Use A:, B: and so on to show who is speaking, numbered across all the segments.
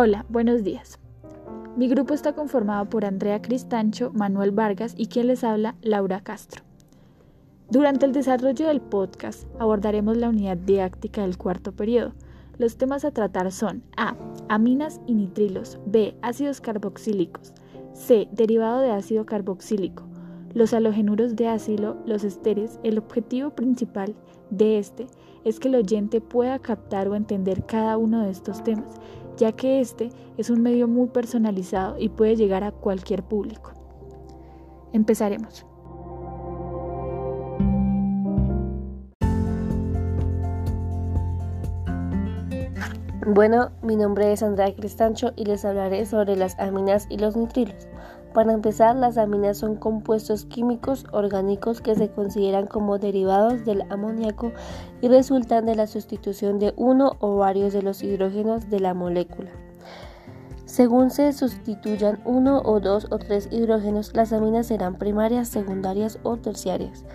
A: Hola, buenos días. Mi grupo está conformado por Andrea Cristancho, Manuel Vargas y quien les habla, Laura Castro. Durante el desarrollo del podcast abordaremos la unidad didáctica del cuarto periodo. Los temas a tratar son A. Aminas y nitrilos. B. Ácidos carboxílicos. C. Derivado de ácido carboxílico. Los halogenuros de ácido, los esteres. El objetivo principal de este es que el oyente pueda captar o entender cada uno de estos temas, ya que este es un medio muy personalizado y puede llegar a cualquier público. Empezaremos.
B: Bueno, mi nombre es Andrea Cristancho y les hablaré sobre las aminas y los nitrilos. Para empezar, las aminas son compuestos químicos orgánicos que se consideran como derivados del amoníaco y resultan de la sustitución de uno o varios de los hidrógenos de la molécula. Según se sustituyan uno o dos o tres hidrógenos, las aminas serán primarias, secundarias o terciarias,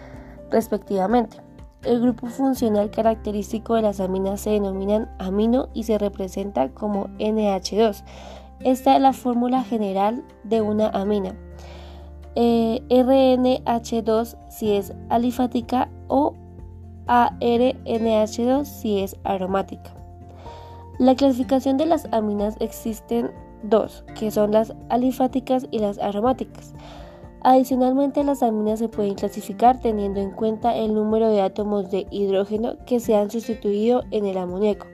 B: respectivamente. El grupo funcional característico de las aminas se denominan amino y se representa como NH2. Esta es la fórmula general de una amina. Eh, RNH2 si es alifática o ARNH2 si es aromática. La clasificación de las aminas existen dos, que son las alifáticas y las aromáticas. Adicionalmente, las aminas se pueden clasificar teniendo en cuenta el número de átomos de hidrógeno que se han sustituido en el amoníaco,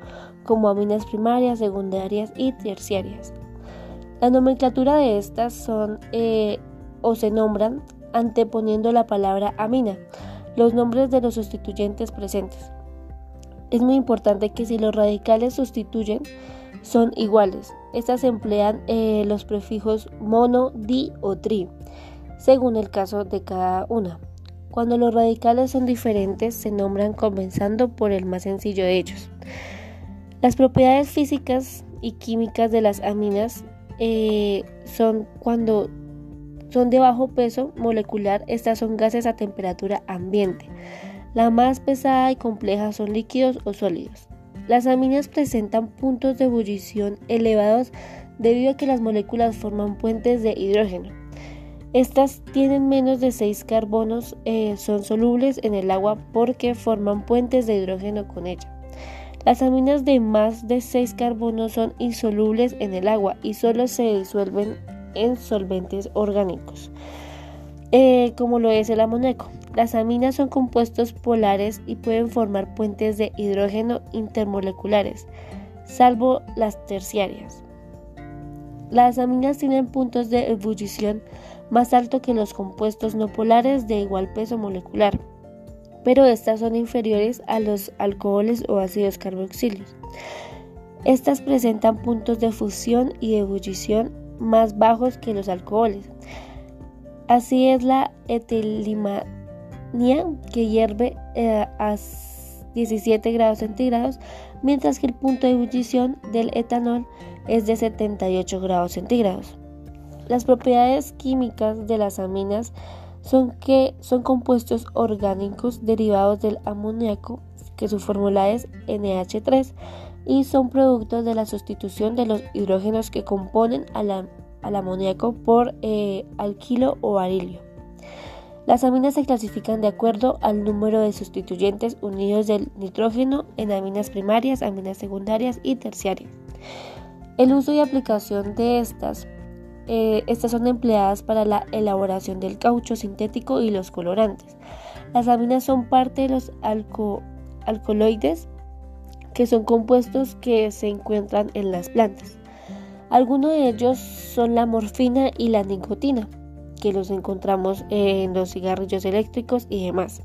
B: como aminas primarias, secundarias y terciarias. La nomenclatura de estas son eh, o se nombran anteponiendo la palabra amina, los nombres de los sustituyentes presentes. Es muy importante que si los radicales sustituyen son iguales, estas emplean eh, los prefijos mono, di o tri según el caso de cada una. Cuando los radicales son diferentes, se nombran comenzando por el más sencillo de ellos. Las propiedades físicas y químicas de las aminas eh, son cuando son de bajo peso molecular, estas son gases a temperatura ambiente. La más pesada y compleja son líquidos o sólidos. Las aminas presentan puntos de ebullición elevados debido a que las moléculas forman puentes de hidrógeno. Estas tienen menos de 6 carbonos, eh, son solubles en el agua porque forman puentes de hidrógeno con ella. Las aminas de más de 6 carbonos son insolubles en el agua y solo se disuelven en solventes orgánicos, eh, como lo es el amoníaco. Las aminas son compuestos polares y pueden formar puentes de hidrógeno intermoleculares, salvo las terciarias. Las aminas tienen puntos de ebullición más alto que los compuestos no polares de igual peso molecular, pero estas son inferiores a los alcoholes o ácidos carboxílicos. Estas presentan puntos de fusión y ebullición más bajos que los alcoholes. Así es la etilimania que hierve eh, a 17 grados centígrados, mientras que el punto de ebullición del etanol es de 78 grados centígrados. Las propiedades químicas de las aminas son que son compuestos orgánicos derivados del amoníaco, que su fórmula es NH3, y son productos de la sustitución de los hidrógenos que componen al, amoníaco por eh, alquilo o barilio. Las aminas se clasifican de acuerdo al número de sustituyentes unidos del nitrógeno en aminas primarias, aminas secundarias y terciarias. El uso y aplicación de estas eh, estas son empleadas para la elaboración del caucho sintético y los colorantes. Las aminas son parte de los alcaloides, que son compuestos que se encuentran en las plantas. Algunos de ellos son la morfina y la nicotina, que los encontramos en los cigarrillos eléctricos y demás.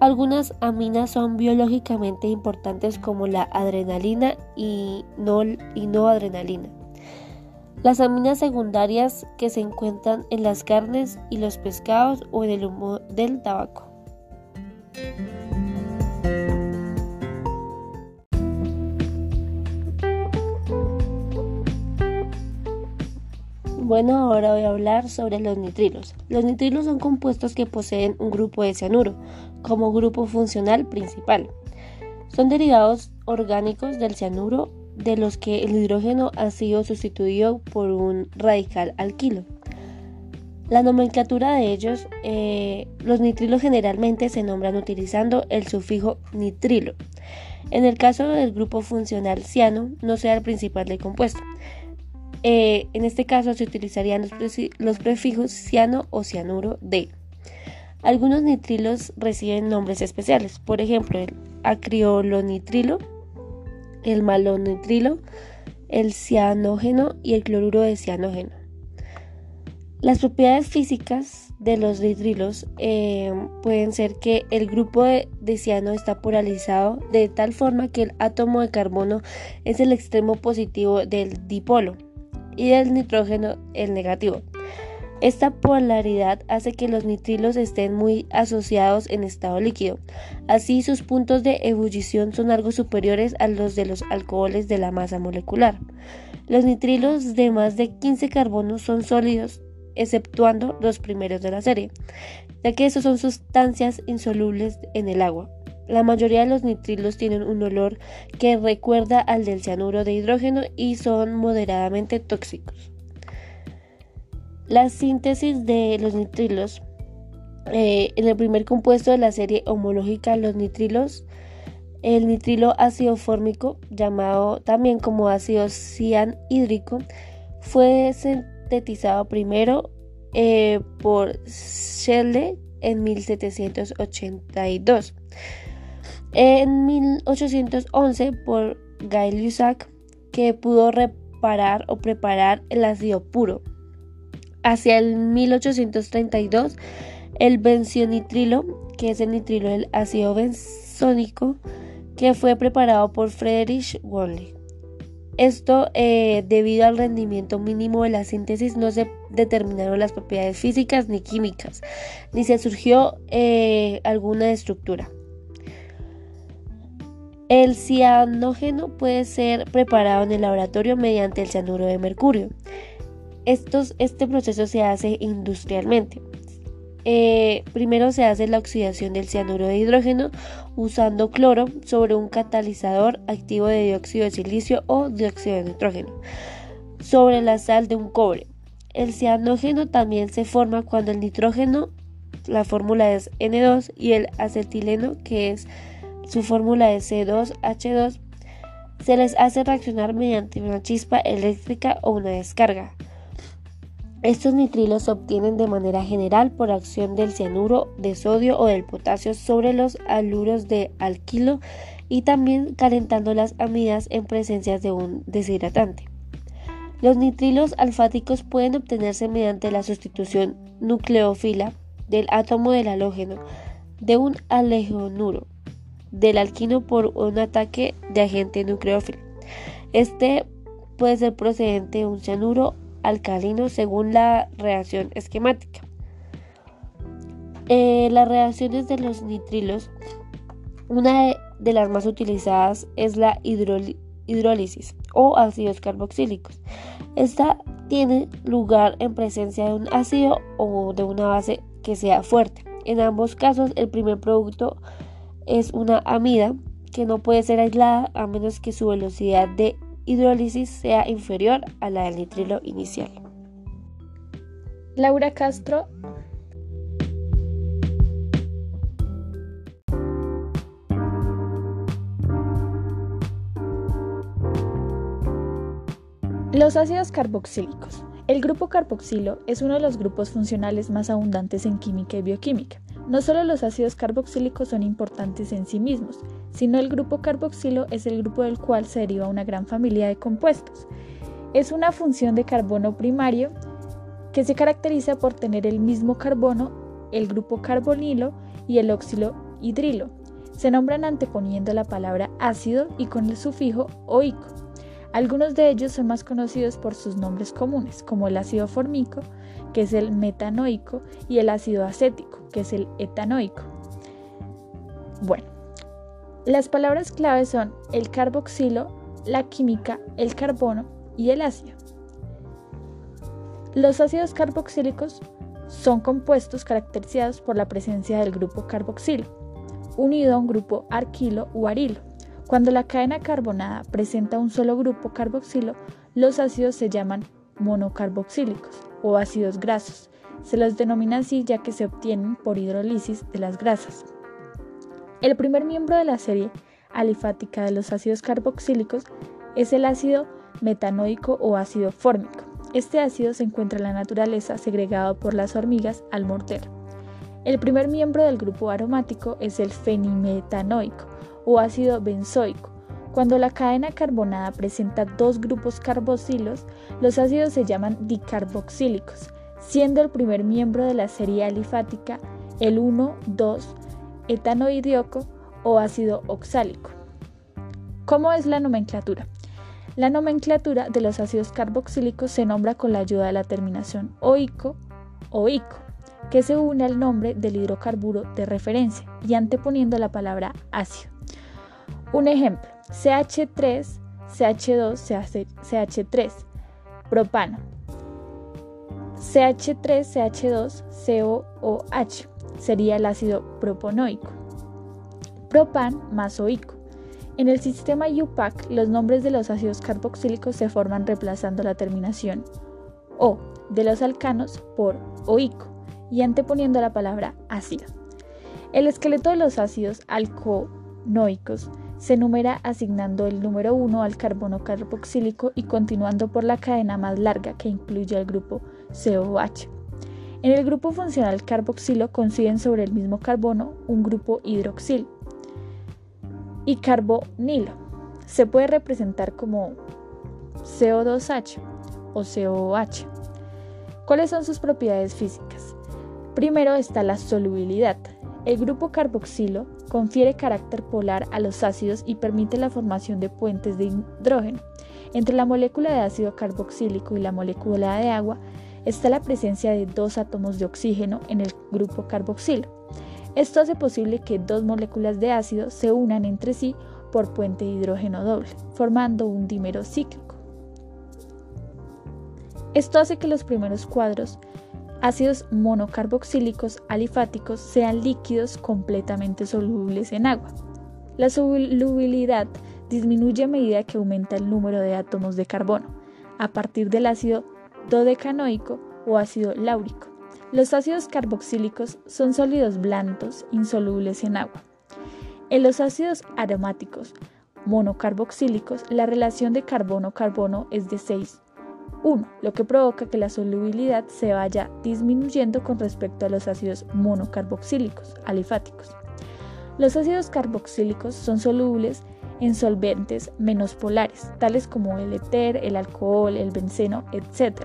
B: Algunas aminas son biológicamente importantes como la adrenalina y no adrenalina. Las aminas secundarias que se encuentran en las carnes y los pescados o en el humo del tabaco. Bueno, ahora voy a hablar sobre los nitrilos. Los nitrilos son compuestos que poseen un grupo de cianuro como grupo funcional principal. Son derivados orgánicos del cianuro de los que el hidrógeno ha sido sustituido por un radical alquilo. La nomenclatura de ellos, eh, los nitrilos generalmente se nombran utilizando el sufijo nitrilo. En el caso del grupo funcional ciano, no sea el principal del compuesto. Eh, en este caso se utilizarían los, prefijos ciano o cianuro de. Algunos nitrilos reciben nombres especiales, por ejemplo, el el malonitrilo, el cianógeno y el cloruro de cianógeno. Las propiedades físicas de los nitrilos eh, pueden ser que el grupo de, ciano está polarizado de tal forma que el átomo de carbono es el extremo positivo del dipolo y del nitrógeno el negativo. Esta polaridad hace que los nitrilos estén muy asociados en estado líquido. Así sus puntos de ebullición son algo superiores a los de los alcoholes de la masa molecular. Los nitrilos de más de 15 carbonos son sólidos exceptuando los primeros de la serie, ya que esos son sustancias insolubles en el agua. La mayoría de los nitrilos tienen un olor que recuerda al del cianuro de hidrógeno y son moderadamente tóxicos. La síntesis de los nitrilos eh, en el primer compuesto de la serie homológica los nitrilos el nitrilo ácido fórmico llamado también como ácido cianhídrico fue sintetizado primero eh, por Shelley en 1782. En 1811 por Guy Lussac, que pudo reparar o preparar el ácido puro. Hacia el 1832, el benzonitrilo, que es el nitrilo del ácido benzónico, que fue preparado por Friedrich Wöhler. Esto eh, debido al rendimiento mínimo de la síntesis no se determinaron las propiedades físicas ni químicas, ni se surgió eh, alguna estructura. El cianógeno puede ser preparado en el laboratorio mediante el cianuro de mercurio. Este proceso se hace industrialmente. Eh, primero se hace la oxidación del cianuro de hidrógeno usando cloro sobre un catalizador activo de dióxido de silicio o dióxido de nitrógeno sobre la sal de un cobre. El cianógeno también se forma cuando el nitrógeno, la fórmula es N2, y el acetileno, que es su fórmula es C2H2, se les hace reaccionar mediante una chispa eléctrica o una descarga. Estos nitrilos se obtienen de manera general por acción del cianuro de sodio o del potasio sobre los aluros de alquilo y también calentando las amidas en presencia de un deshidratante. Los nitrilos alfáticos pueden obtenerse mediante la sustitución nucleófila del átomo del halógeno de un alejonuro del alquino por un ataque de agente nucleófilo. Este puede ser procedente de un cianuro alcalino según la reacción esquemática. Eh, las reacciones de los nitrilos, una de, las más utilizadas es la hidrólisis o ácidos carboxílicos. Esta tiene lugar en presencia de un ácido o de una base que sea fuerte. En ambos casos, el primer producto es una amida que no puede ser aislada a menos que su velocidad de hidrólisis sea inferior a la del nitrilo inicial.
A: Laura Castro Los ácidos carboxílicos. El grupo carboxilo es uno de los grupos funcionales más abundantes en química y bioquímica. No solo los ácidos carboxílicos son importantes en sí mismos, sino el grupo carboxilo es el grupo del cual se deriva una gran familia de compuestos. Es una función de carbono primario que se caracteriza por tener el mismo carbono, el grupo carbonilo y el óxido hidrilo. Se nombran anteponiendo la palabra ácido y con el sufijo oico. Algunos de ellos son más conocidos por sus nombres comunes, como el ácido formico, que es el metanoico, y el ácido acético, que es el etanoico. Bueno, las palabras claves son el carboxilo, la química, el carbono y el ácido. Los ácidos carboxílicos son compuestos caracterizados por la presencia del grupo carboxilo, unido a un grupo arquilo o arilo, Cuando la cadena carbonada presenta un solo grupo carboxilo, los ácidos se llaman monocarboxílicos o ácidos grasos. Se los denomina así ya que se obtienen por hidrólisis de las grasas. El primer miembro de la serie alifática de los ácidos carboxílicos es el ácido metanoico o ácido fórmico. Este ácido se encuentra en la naturaleza segregado por las hormigas al mortero. El primer miembro del grupo aromático es el fenimetanoico o ácido benzoico. Cuando la cadena carbonada presenta dos grupos carboxilos, los ácidos se llaman dicarboxílicos, siendo el primer miembro de la serie alifática el 1,2 etanoidioco o ácido oxálico. ¿Cómo es la nomenclatura? La nomenclatura de los ácidos carboxílicos se nombra con la ayuda de la terminación oico o ico, que se une al nombre del hidrocarburo de referencia y anteponiendo la palabra ácido. Un ejemplo, CH3, CH2, CH3, propano. CH3, CH2, COOH sería el ácido proponoico. Propan más oico. En el sistema UPAC, los nombres de los ácidos carboxílicos se forman reemplazando la terminación O de los alcanos por oico y anteponiendo la palabra ácido. El esqueleto de los ácidos alconoicos se numera asignando el número 1 al carbono carboxílico y continuando por la cadena más larga que incluye al grupo COH. En el grupo funcional carboxilo coinciden sobre el mismo carbono un grupo hidroxil y carbonilo. Se puede representar como CO2H o COOH. ¿Cuáles son sus propiedades físicas? Primero está la solubilidad. El grupo carboxilo confiere carácter polar a los ácidos y permite la formación de puentes de hidrógeno. Entre la molécula de ácido carboxílico y la molécula de agua está la presencia de dos átomos de oxígeno en el grupo carboxilo. Esto hace posible que dos moléculas de ácido se unan entre sí por puente de hidrógeno doble, formando un dímero cíclico. Esto hace que los primeros cuadros ácidos monocarboxílicos alifáticos sean líquidos completamente solubles en agua. La solubilidad disminuye a medida que aumenta el número de átomos de carbono, a partir del ácido dodecanoico o ácido láurico. Los ácidos carboxílicos son sólidos blandos insolubles en agua. En los ácidos aromáticos monocarboxílicos, la relación de carbono-carbono es de 6 1, lo que provoca que la solubilidad se vaya disminuyendo con respecto a los ácidos monocarboxílicos alifáticos. Los ácidos carboxílicos son solubles en solventes menos polares, tales como el éter, el alcohol, el benceno, etc.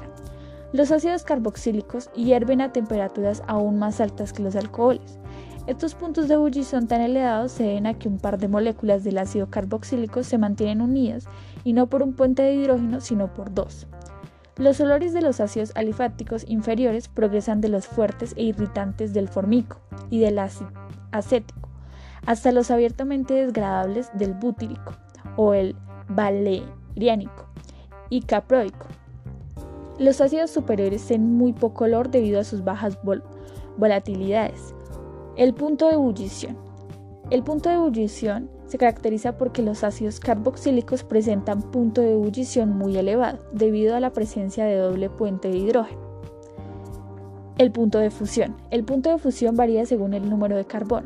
A: Los ácidos carboxílicos hierven a temperaturas aún más altas que los alcoholes. Estos puntos de ebullición tan elevados se deben a que un par de moléculas del ácido carboxílico se mantienen unidas y no por un puente de hidrógeno, sino por dos. Los olores de los ácidos alifáticos inferiores progresan de los fuertes e irritantes del formico y del acético hasta los abiertamente degradables del butírico o el valeriánico y caproico. Los ácidos superiores tienen muy poco olor debido a sus bajas volatilidades. El punto de ebullición. El punto de ebullición se caracteriza porque los ácidos carboxílicos presentan punto de ebullición muy elevado debido a la presencia de doble puente de hidrógeno. El punto de fusión. El punto de fusión varía según el número de carbono,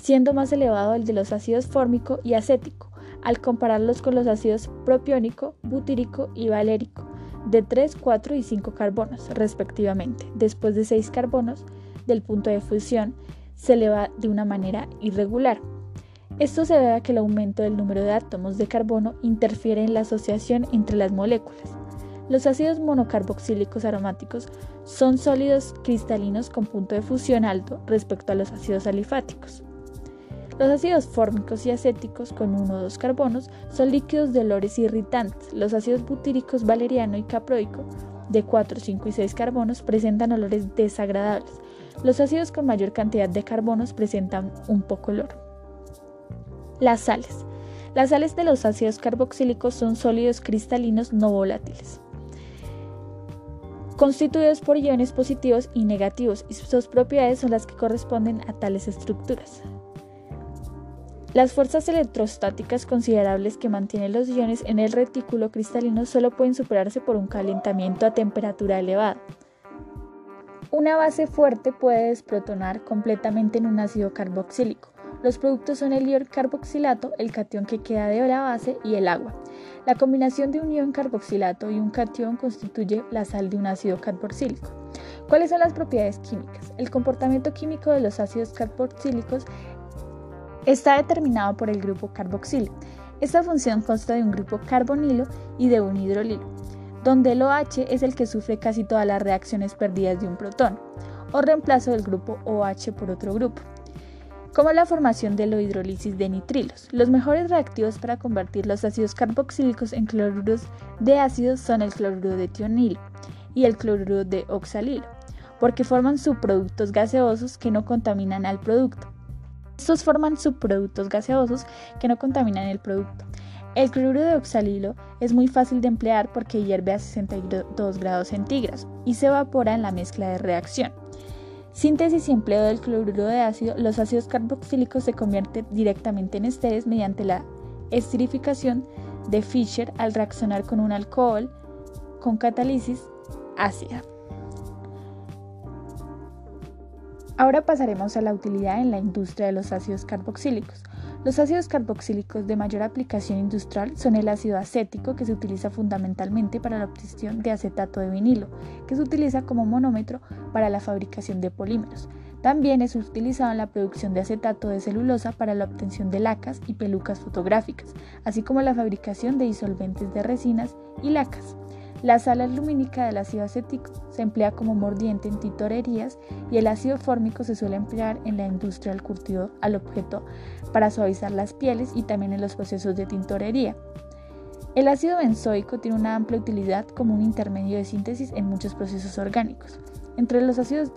A: siendo más elevado el de los ácidos fórmico y acético, al compararlos con los ácidos propiónico, butírico y valérico, de 3, 4 y 5 carbonos, respectivamente. Después de 6 carbonos del punto de fusión, se eleva de una manera irregular. Esto se debe a que el aumento del número de átomos de carbono interfiere en la asociación entre las moléculas. Los ácidos monocarboxílicos aromáticos son sólidos cristalinos con punto de fusión alto respecto a los ácidos alifáticos. Los ácidos fórmicos y acéticos con uno o dos carbonos son líquidos de olores irritantes. Los ácidos butíricos valeriano y caproico de 4, 5 y 6 carbonos presentan olores desagradables. Los ácidos con mayor cantidad de carbonos presentan un poco olor. Las sales. Las sales de los ácidos carboxílicos son sólidos cristalinos no volátiles constituidos por iones positivos y negativos y sus propiedades son las que corresponden a tales estructuras. Las fuerzas electrostáticas considerables que mantienen los iones en el retículo cristalino solo pueden superarse por un calentamiento a temperatura elevada. Una base fuerte puede desprotonar completamente en un ácido carboxílico. Los productos son el ion carboxilato, el catión que queda de la base y el agua. La combinación de un ion carboxilato y un catión constituye la sal de un ácido carboxílico. ¿Cuáles son las propiedades químicas? El comportamiento químico de los ácidos carboxílicos Está determinado por el grupo carboxilo. Esta función consta de un grupo carbonilo y de un hidrolilo, donde el OH es el que sufre casi todas las reacciones perdidas de un protón, o reemplazo del grupo OH por otro grupo como la formación de la hidrólisis de nitrilos. Los mejores reactivos para convertir los ácidos carboxílicos en cloruros de ácidos son el cloruro de tionilo y el cloruro de oxalilo, porque forman subproductos gaseosos que no contaminan al producto. Estos forman subproductos gaseosos que no contaminan el producto. El cloruro de oxalilo es muy fácil de emplear porque hierve a 62 grados centígrados y se evapora en la mezcla de reacción. Síntesis y empleo del cloruro de ácido, los ácidos carboxílicos se convierten directamente en esteres mediante la esterificación de Fischer al reaccionar con un alcohol con catálisis ácida. Ahora pasaremos a la utilidad en la industria de los ácidos carboxílicos. Los ácidos carboxílicos de mayor aplicación industrial son el ácido acético, que se utiliza fundamentalmente para la obtención de acetato de vinilo, que se utiliza como monómetro para la fabricación de polímeros. También es utilizado en la producción de acetato de celulosa para la obtención de lacas y pelucas fotográficas, así como la fabricación de disolventes de resinas y lacas. La sal alumínica del ácido acético se emplea como mordiente en tintorerías y el ácido fórmico se suele emplear en la industria del curtido al objeto para suavizar las pieles y también en los procesos de tintorería. El ácido benzoico tiene una amplia utilidad como un intermedio de síntesis en muchos procesos orgánicos. Entre los ácidos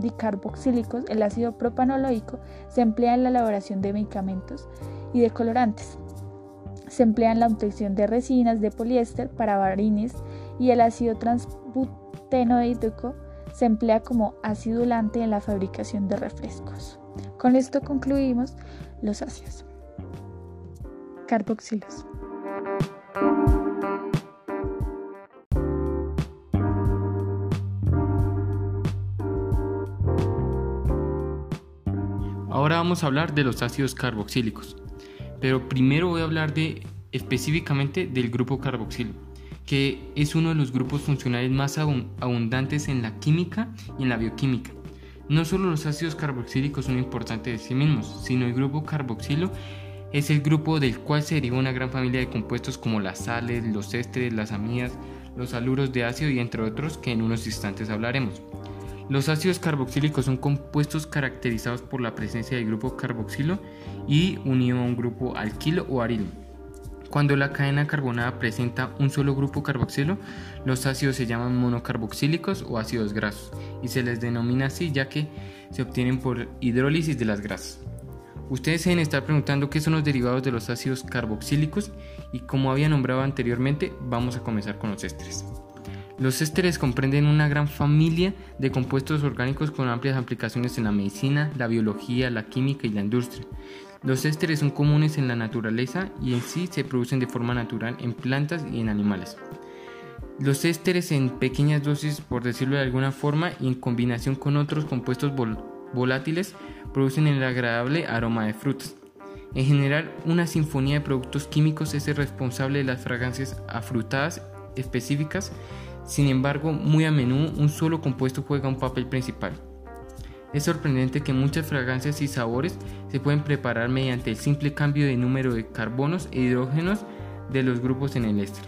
A: dicarboxílicos, el ácido propanoloico se emplea en la elaboración de medicamentos y de colorantes. Se emplea en la obtención de resinas de poliéster para varines y el ácido transbutenoico se emplea como acidulante en la fabricación de refrescos. Con esto concluimos los ácidos carboxilos.
C: Ahora vamos a hablar de los ácidos carboxílicos pero primero voy a hablar específicamente del grupo carboxilo, que es uno de los grupos funcionales más abundantes en la química y en la bioquímica. No solo los ácidos carboxílicos son importantes de sí mismos, sino el grupo carboxilo es el grupo del cual se deriva una gran familia de compuestos como las sales, los ésteres, las amidas, los haluros de ácido y entre otros que en unos instantes hablaremos. Los ácidos carboxílicos son compuestos caracterizados por la presencia del grupo carboxilo y unido a un grupo alquilo o arilo. Cuando la cadena carbonada presenta un solo grupo carboxilo, los ácidos se llaman monocarboxílicos o ácidos grasos y se les denomina así ya que se obtienen por hidrólisis de las grasas. Ustedes se deben estar preguntando qué son los derivados de los ácidos carboxílicos y como había nombrado anteriormente, vamos a comenzar con los ésteres. Los ésteres comprenden una gran familia de compuestos orgánicos con amplias aplicaciones en la medicina, la biología, la química y la industria. Los ésteres son comunes en la naturaleza y en sí se producen de forma natural en plantas y en animales. Los ésteres en pequeñas dosis, por decirlo de alguna forma, y en combinación con otros compuestos volátiles, producen el agradable aroma de frutas. En general, una sinfonía de productos químicos es el responsable de las fragancias afrutadas específicas sin embargo, muy a menudo un solo compuesto juega un papel principal. Es sorprendente que muchas fragancias y sabores se pueden preparar mediante el simple cambio de número de carbonos e hidrógenos de los grupos en el éster.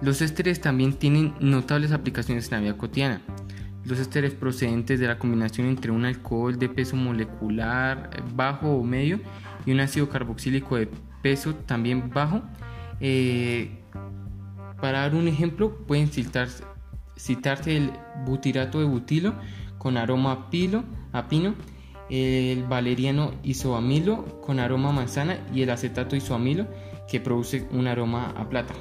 C: Los ésteres también tienen notables aplicaciones en la vida cotidiana. Los ésteres procedentes de la combinación entre un alcohol de peso molecular bajo o medio y un ácido carboxílico de peso también bajo eh, para dar un ejemplo, pueden citarse, el butirato de butilo con aroma a, pino, el valeriano isoamilo con aroma a manzana y el acetato isoamilo que produce un aroma a plata.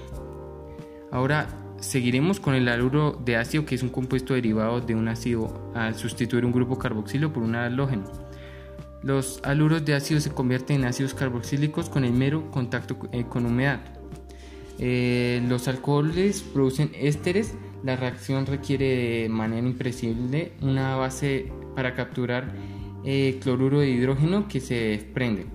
C: Ahora seguiremos con el haluro de ácido que es un compuesto derivado de un ácido al sustituir un grupo carboxilo por un halógeno. Los haluros de ácido se convierten en ácidos carboxílicos con el mero contacto eh, con humedad. Eh, los alcoholes producen ésteres. La reacción requiere de manera imprescindible una base para capturar eh, cloruro de hidrógeno que se desprende.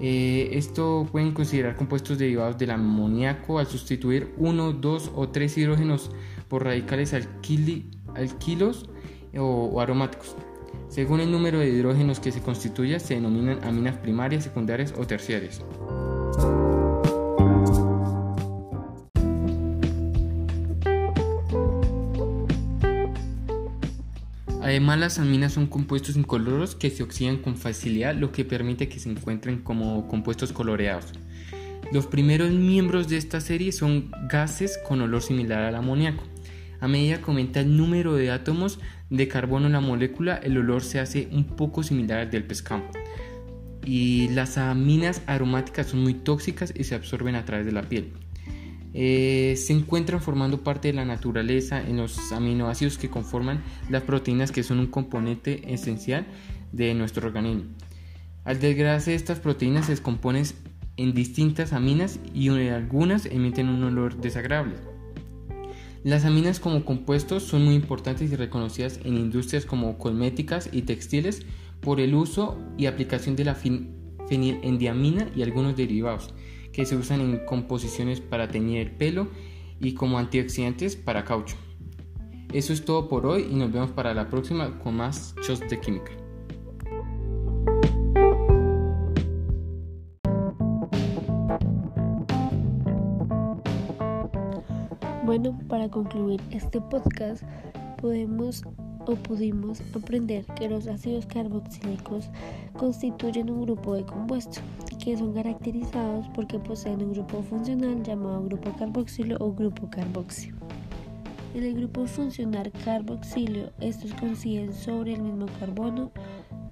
C: esto pueden considerar compuestos derivados del amoníaco al sustituir uno, dos o tres hidrógenos por radicales alquilos o aromáticos. Según el número de hidrógenos que se constituya, se denominan aminas primarias, secundarias o terciarias. Además, las aminas son compuestos incoloros que se oxidan con facilidad, lo que permite que se encuentren como compuestos coloreados. Los primeros miembros de esta serie son gases con olor similar al amoníaco. A medida que aumenta el número de átomos de carbono en la molécula, el olor se hace un poco similar al del pescado. Y las aminas aromáticas son muy tóxicas y se absorben a través de la piel. Eh, se encuentran formando parte de la naturaleza en los aminoácidos que conforman las proteínas que son un componente esencial de nuestro organismo. Al desgradarse estas proteínas se descomponen en distintas aminas y algunas emiten un olor desagradable. Las aminas como compuestos son muy importantes y reconocidas en industrias como cosméticas y textiles por el uso y aplicación de la fenilendiamina y algunos derivados que se usan en composiciones para teñir el pelo y como antioxidantes para caucho. Eso es todo por hoy y nos vemos para la próxima con más shows de química.
B: Bueno, para concluir este podcast, podemos o pudimos aprender que los ácidos carboxílicos constituyen un grupo de compuestos que son caracterizados porque poseen un grupo funcional llamado grupo carboxilo o grupo carboxio. En el grupo funcional carboxilio, estos coinciden sobre el mismo carbono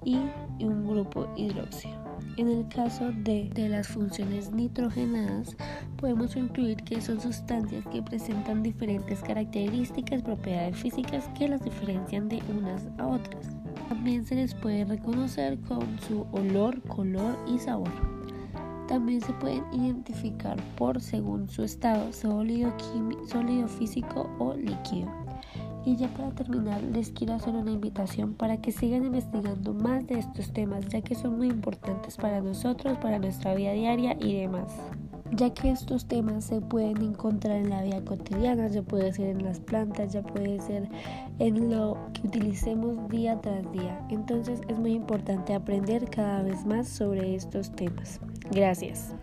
B: y un grupo hidróxido. En el caso de, las funciones nitrogenadas, podemos incluir que son sustancias que presentan diferentes características, propiedades físicas que las diferencian de unas a otras. También se les puede reconocer con su olor, color y sabor. También se pueden identificar por según su estado sólido, sólido físico o líquido. Y ya para terminar, les quiero hacer una invitación para que sigan investigando más de estos temas, ya que son muy importantes para nosotros, para nuestra vida diaria y demás. Ya que estos temas se pueden encontrar en la vida cotidiana, ya puede ser en las plantas, ya puede ser en lo que utilicemos día tras día. Entonces es muy importante aprender cada vez más sobre estos temas. Gracias.